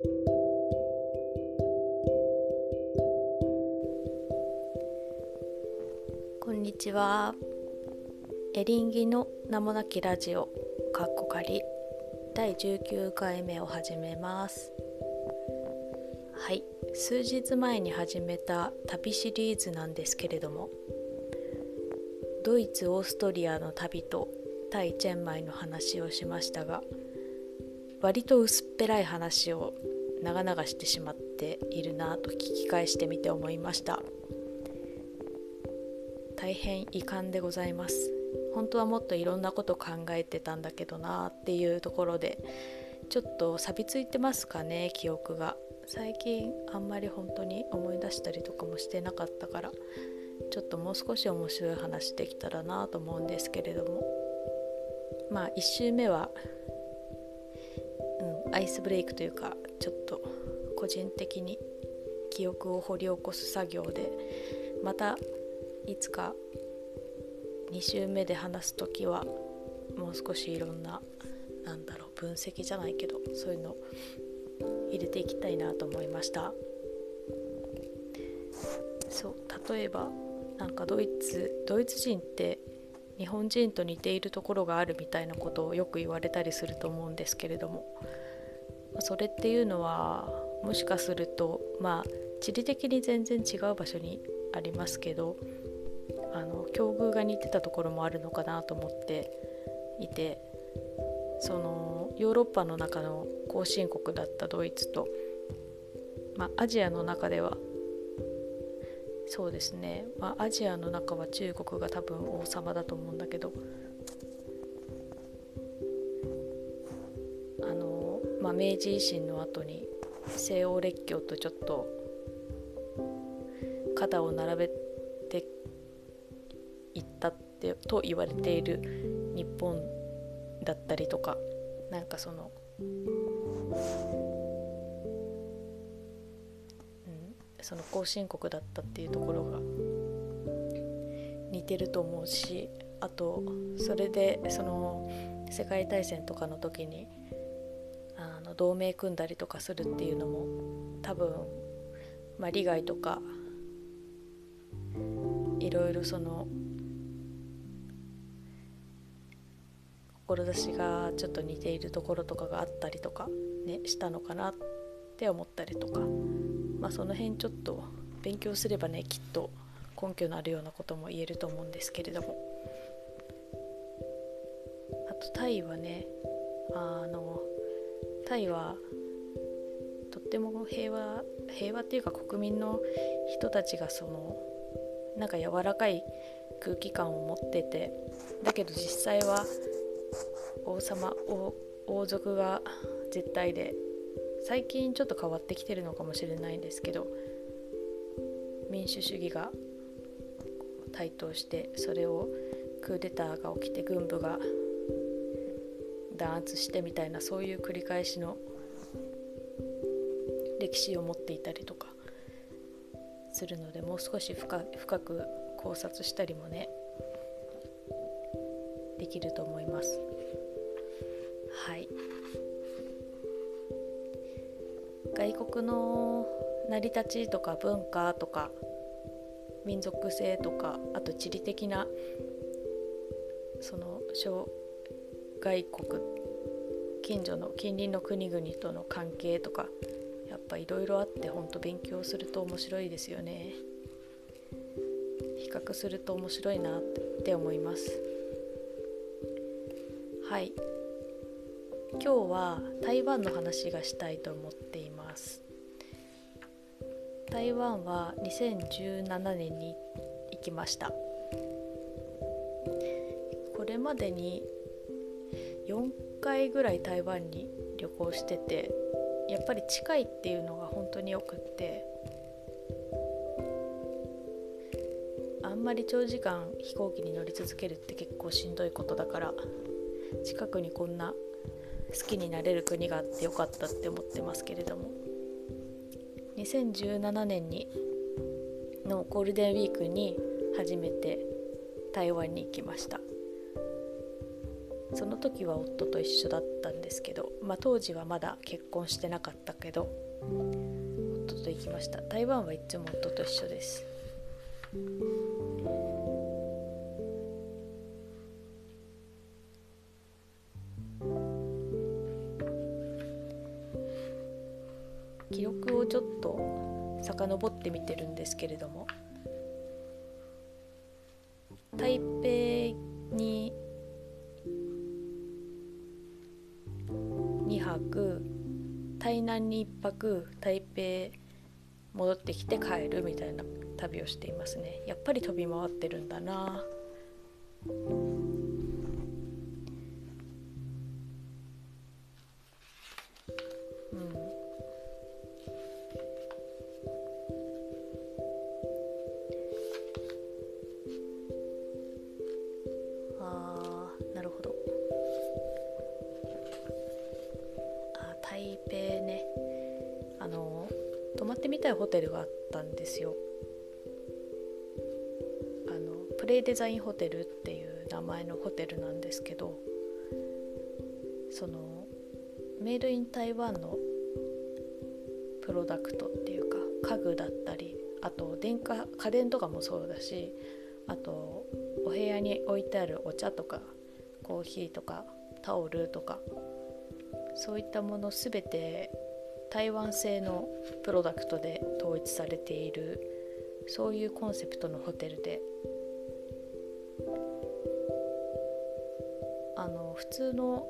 こんにちは。エリンギの名もなきラジオかっこかり第19回目を始めます。はい、数日前に始めた旅シリーズなんですけれども、ドイツオーストリアの旅とタイチェンマイの話をしましたが割と薄っぺらい話を長々してしまっているなと聞き返してみて思いました。大変遺憾でございます。本当はもっといろんなこと考えてたんだけどなっていうところでちょっと錆びついてますかね記憶が。最近あんまり本当に思い出したりとかもしてなかったからちょっともう少し面白い話できたらなと思うんですけれども。まあ1周目は、アイスブレイクというかちょっと個人的に記憶を掘り起こす作業でまたいつか2週目で話す時はもう少しいろんななんだろう分析じゃないけどそういうの入れていきたいなと思いました。そう例えばなんかドイツドイツ人って日本人と似ているところがあるみたいなことをよく言われたりすると思うんですけれどもそれっていうのはもしかするとまあ地理的に全然違う場所にありますけどあの境遇が似てたところもあるのかなと思っていてそのヨーロッパの中の後進国だったドイツと、まあ、アジアの中ではそうですね、まあ、アジアの中は中国が多分王様だと思うんだけどまあ、明治維新の後に西欧列強とちょっと肩を並べていったってと言われている日本だったりとかなんかそのうんその後進国だったっていうところが似てると思うしあとそれでその世界大戦とかの時に同盟組んだりとかするっていうのも多分、まあ、利害とかいろいろその志がちょっと似ているところとかがあったりとかねしたのかなって思ったりとか。まあ、その辺ちょっと勉強すればねきっと根拠のあるようなことも言えると思うんですけれどもあとタイはねあのタイはとっても平和平和っていうか国民の人たちがそのなんか柔らかい空気感を持っててだけど実際は王様王族が絶対で最近ちょっと変わってきてるのかもしれないんですけど民主主義が台頭してそれをクーデターが起きて軍部が弾圧してみたいなそういう繰り返しの歴史を持っていたりとかするのでもう少し深深く考察したりもねできると思います。はい外国の成り立ちとか文化とか民族性とかあと地理的なその小外国近所の近隣の国々との関係とかやっぱいろいろあってほんと勉強すると面白いですよね。比較すると面白いなって思います。はい。今日は台湾の話がしたいと思っています。台湾は2017年に行きました。これまでに4回ぐらい台湾に旅行しててやっぱり近いっていうのが本当によくってあんまり長時間飛行機に乗り続けるって結構しんどいことだから近くにこんな好きになれる国があってよかったって思ってますけれども。2017年にのゴールデンウィークに初めて台湾に行きました。その時は夫と一緒だったんですけど、まあ、当時はまだ結婚してなかったけど夫と行きました。台湾はいつも夫と一緒です。記録をちょっと遡ってみてるんですけれども台北間に1泊台北戻ってきて帰るみたいな旅をしていますね。やっぱり飛び回ってるんだな。テルがあったんですよ。あのプレイデザインホテルっていう名前のホテルなんですけどそのメイドイン台湾のプロダクトっていうか家具だったりあと電化家電とかもそうだしあとお部屋に置いてあるお茶とかコーヒーとかタオルとかそういったもの全て台湾製のプロダクトで統一されているそういうコンセプトのホテルで。あの普通の、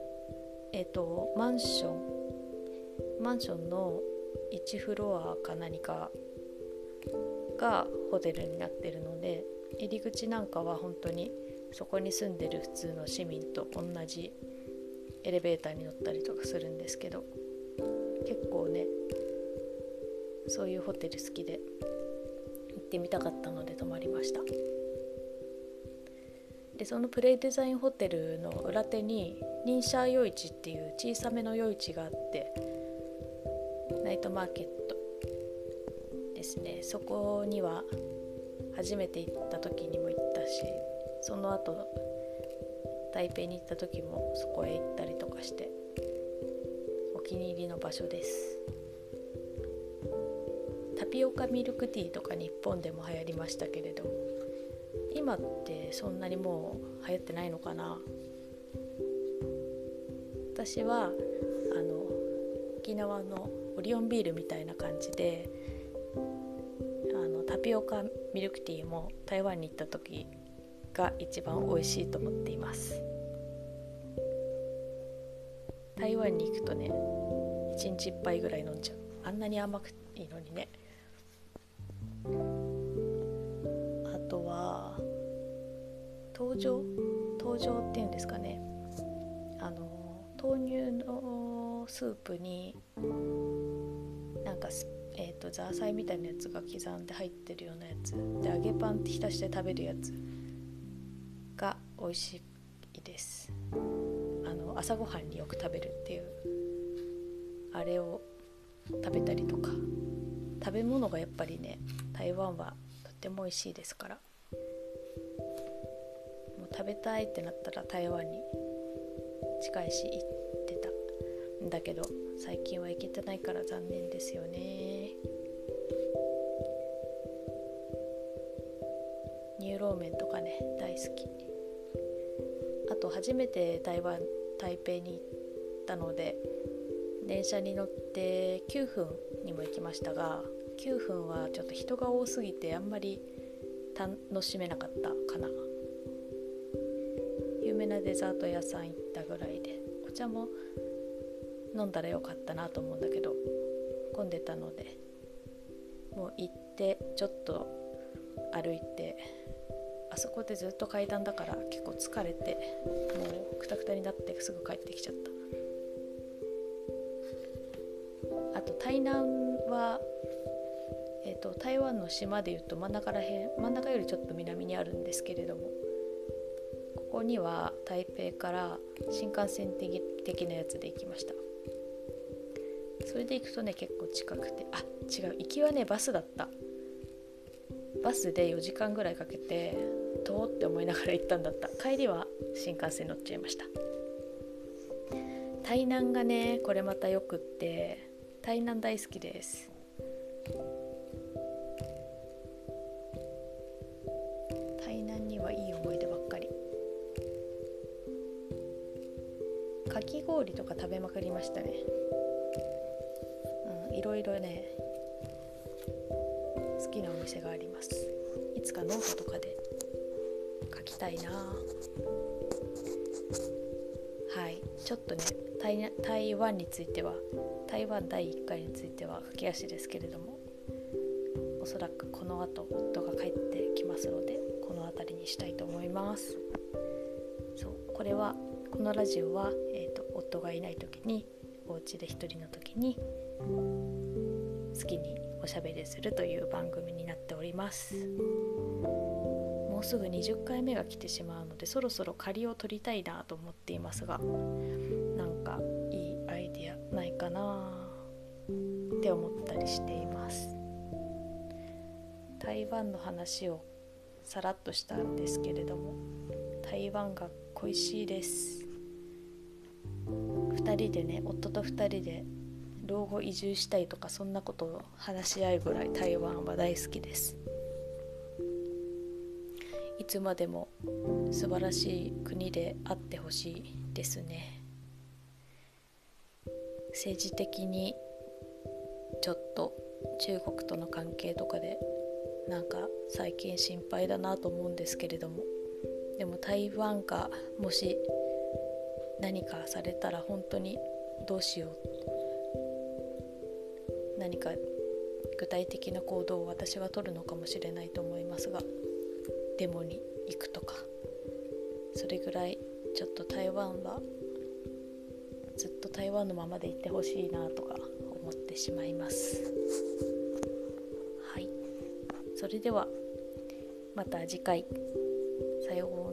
えーと、マンションマンションの1フロアか何かがホテルになってるので入り口なんかは本当にそこに住んでる普通の市民と同じエレベーターに乗ったりとかするんですけど結構ねそういうホテル好きで行ってみたかったので泊まりました。でそのプレイデザインホテルの裏手にニンシャー夜市っていう小さめの夜市があってナイトマーケットですね。そこには初めて行った時にも行ったしその後台北に行った時もそこへ行ったりとかして気に入りの場所です。タピオカミルクティーとか日本でも流行りましたけれど今ってそんなにもう流行ってないのかな？私はあの沖縄のオリオンビールみたいな感じであのタピオカミルクティーも台湾に行った時が一番美味しいと思っています。台湾に行くとね1日1杯ぐらい飲んじゃう。あんなに甘くいいのにね。あとは登場登場っていうんですかね。あの豆乳のスープになんかえーと、ザーサイみたいなやつが刻んで入ってるようなやつ。で揚げパンって浸して食べるやつ。が美味しいです。あの朝ごはんによく食べるっていうあれを食べたりとか。食べ物がやっぱりね台湾はとっても美味しいですから。もう食べたいってなったら台湾に近いし行ってた。んだけど最近は行けてないから残念ですよね。ニューローメンとかね大好き。あと初めて台湾台北に行ったので電車に乗って9分にも行きましたが9分はちょっと人が多すぎてあんまり楽しめなかったかな。有名なデザート屋さん行ったぐらいでお茶も飲んだらよかったなと思うんだけど混んでたのでもう行ってちょっと歩いてあそこでずっと階段だから結構疲れてもうくたくたになってすぐ帰ってきちゃった。台南は、えーと、台湾の島でいうと真ん中らへん真ん中よりちょっと南にあるんですけれどもここには台北から新幹線的的なやつで行きました。それで行くとね結構近くてあ違う行きはねバスだった。バスで4時間ぐらいかけて遠って思いながら行ったんだった。帰りは新幹線乗っちゃいました。台南がねこれまたよくって台南大好きです。台南にはいい思い出ばっかり。かき氷とか食べまくりましたね。うんいろいろね好きなお店があります。いつかノートとかで書きたいな。はいちょっとね台台湾については台湾第1回については駆け足ですけれどもおそらくこの後夫が帰ってきますのでこの辺りにしたいと思います。そうこれはこのラジオは、えーと、夫がいない時にお家で一人の時に好きにおしゃべりするという番組になっております。もうすぐ20回目が来てしまうのでそろそろ借りを取りたいなと思っていますがかな。って思ったりしています。台湾の話をさらっとしたんですけれども台湾が恋しいです。2人でね夫と2人で老後移住したいとかそんなことを話し合うぐらい台湾は大好きです。いつまでも素晴らしい国であってほしいですね。政治的にちょっと中国との関係とかでなんか最近心配だなと思うんですけれども。でも台湾がもし何かされたら本当にどうしよう。何か具体的な行動を私は取るのかもしれないと思いますが。デモに行くとか。それぐらいちょっと台湾はずっと台湾のままでいってほしいなとか思ってしまいます。はい。それではまた次回。さよう。なら